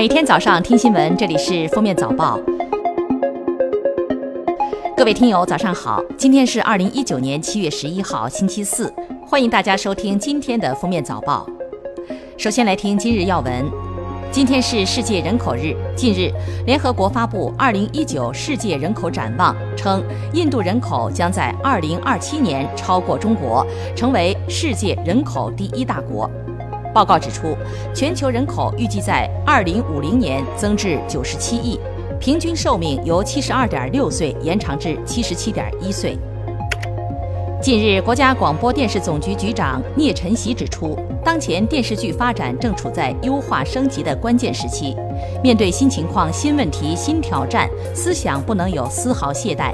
每天早上听新闻，这里是封面早报。各位听友，早上好！今天是二零一九年七月十一号，星期四，欢迎大家收听今天的封面早报。首先来听今日要闻。今天是世界人口日。近日，联合国发布《二零一九世界人口展望》，称印度人口将在二零二七年超过中国，成为世界人口第一大国。报告指出，全球人口预计在2050年增至97亿，平均寿命由72.6岁延长至77.1岁。近日，国家广播电视总局局长聂晨曦指出，当前电视剧发展正处在优化升级的关键时期，面对新情况、新问题、新挑战，思想不能有丝毫懈怠。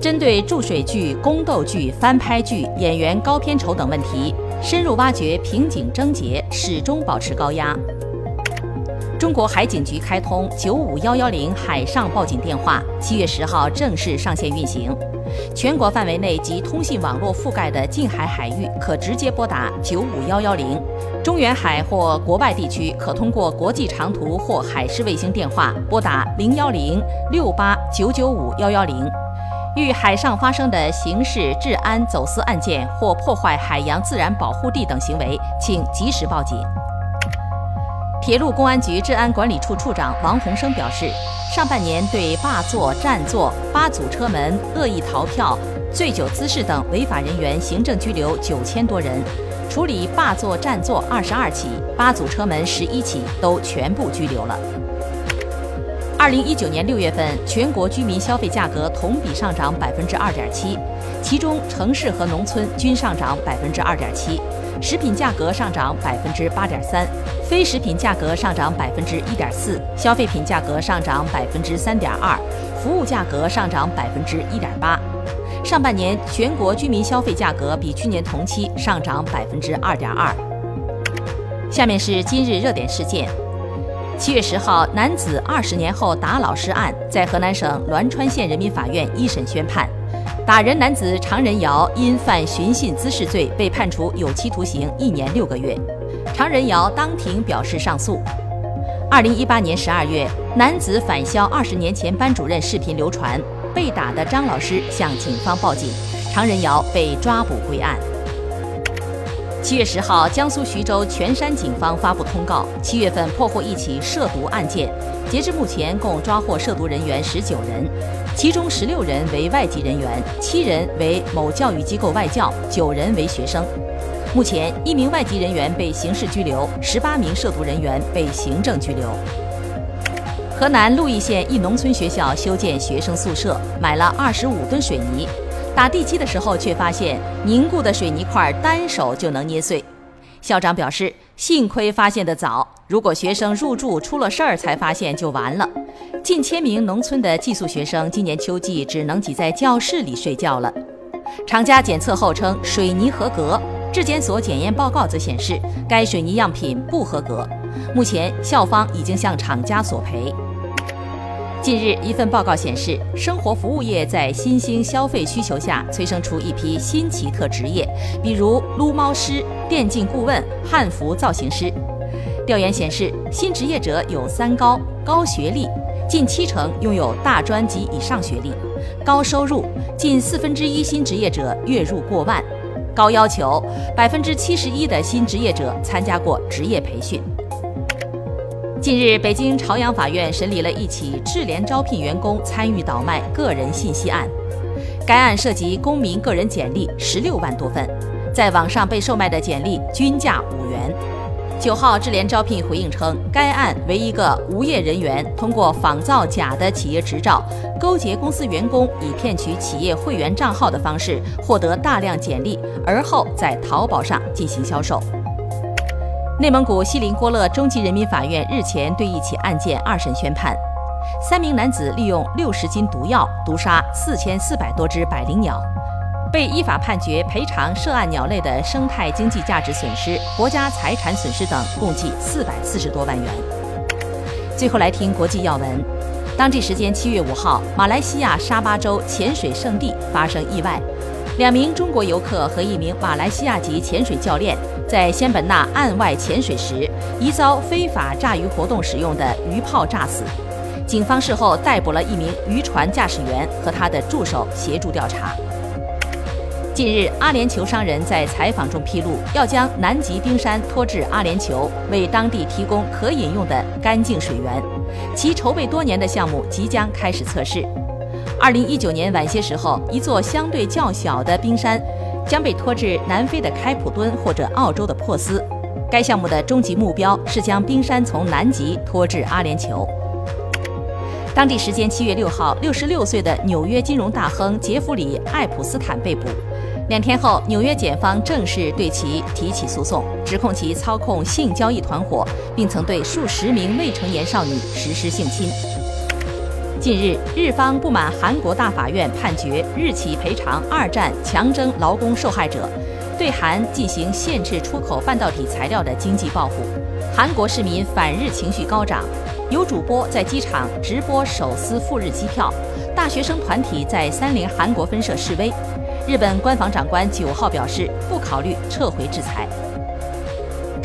针对注水剧、宫斗剧、翻拍剧、演员高片酬等问题。深入挖掘瓶颈症结，始终保持高压。中国海警局开通九五幺幺零海上报警电话，七月十号正式上线运行。全国范围内及通信网络覆盖的近海海域可直接拨打九五幺幺零，中远海或国外地区可通过国际长途或海事卫星电话拨打零幺零六八九九五幺幺零。遇海上发生的刑事、治安、走私案件或破坏海洋自然保护地等行为，请及时报警。铁路公安局治安管理处处长王洪生表示，上半年对霸座、占座、扒阻车门、恶意逃票、醉酒滋事等违法人员行政拘留九千多人，处理霸座、占座二十二起，扒阻车门十一起，都全部拘留了。二零一九年六月份，全国居民消费价格同比上涨百分之二点七，其中城市和农村均上涨百分之二点七，食品价格上涨百分之八点三，非食品价格上涨百分之一点四，消费品价格上涨百分之三点二，服务价格上涨百分之一点八。上半年全国居民消费价格比去年同期上涨百分之二点二。下面是今日热点事件。七月十号，男子二十年后打老师案在河南省栾川县人民法院一审宣判，打人男子常仁尧因犯寻衅滋事罪被判处有期徒刑一年六个月。常仁尧当庭表示上诉。二零一八年十二月，男子返校二十年前班主任视频流传，被打的张老师向警方报警，常仁尧被抓捕归案。七月十号，江苏徐州泉山警方发布通告，七月份破获一起涉毒案件，截至目前共抓获涉毒人员十九人，其中十六人为外籍人员，七人为某教育机构外教，九人为学生。目前，一名外籍人员被刑事拘留，十八名涉毒人员被行政拘留。河南鹿邑县一农村学校修建学生宿舍，买了二十五吨水泥。打地基的时候，却发现凝固的水泥块单手就能捏碎。校长表示，幸亏发现的早，如果学生入住出了事儿才发现，就完了。近千名农村的寄宿学生今年秋季只能挤在教室里睡觉了。厂家检测后称水泥合格，质检所检验报告则显示该水泥样品不合格。目前校方已经向厂家索赔。近日，一份报告显示，生活服务业在新兴消费需求下催生出一批新奇特职业，比如撸猫师、电竞顾问、汉服造型师。调研显示，新职业者有三高：高学历，近七成拥有大专及以上学历；高收入，近四分之一新职业者月入过万；高要求，百分之七十一的新职业者参加过职业培训。近日，北京朝阳法院审理了一起智联招聘员工参与倒卖个人信息案。该案涉及公民个人简历十六万多份，在网上被售卖的简历均价五元。九号，智联招聘回应称，该案为一个无业人员通过仿造假的企业执照，勾结公司员工，以骗取企业会员账号的方式获得大量简历，而后在淘宝上进行销售。内蒙古锡林郭勒中级人民法院日前对一起案件二审宣判，三名男子利用六十斤毒药毒杀四千四百多只百灵鸟，被依法判决赔偿涉案鸟类的生态经济价值损失、国家财产损失等共计四百四十多万元。最后来听国际要闻，当地时间七月五号，马来西亚沙巴州潜水圣地发生意外。两名中国游客和一名马来西亚籍潜水教练在仙本那岸外潜水时，疑遭非法炸鱼活动使用的鱼炮炸死。警方事后逮捕了一名渔船驾驶员和他的助手，协助调查。近日，阿联酋商人在采访中披露，要将南极冰山拖至阿联酋，为当地提供可饮用的干净水源。其筹备多年的项目即将开始测试。二零一九年晚些时候，一座相对较小的冰山将被拖至南非的开普敦或者澳洲的珀斯。该项目的终极目标是将冰山从南极拖至阿联酋。当地时间七月六号，六十六岁的纽约金融大亨杰弗里·艾普斯坦被捕。两天后，纽约检方正式对其提起诉讼，指控其操控性交易团伙，并曾对数十名未成年少女实施性侵。近日，日方不满韩国大法院判决日起赔偿二战强征劳工受害者，对韩进行限制出口半导体材料的经济报复。韩国市民反日情绪高涨，有主播在机场直播手撕赴日机票，大学生团体在三菱韩国分社示威。日本官房长官九号表示，不考虑撤回制裁。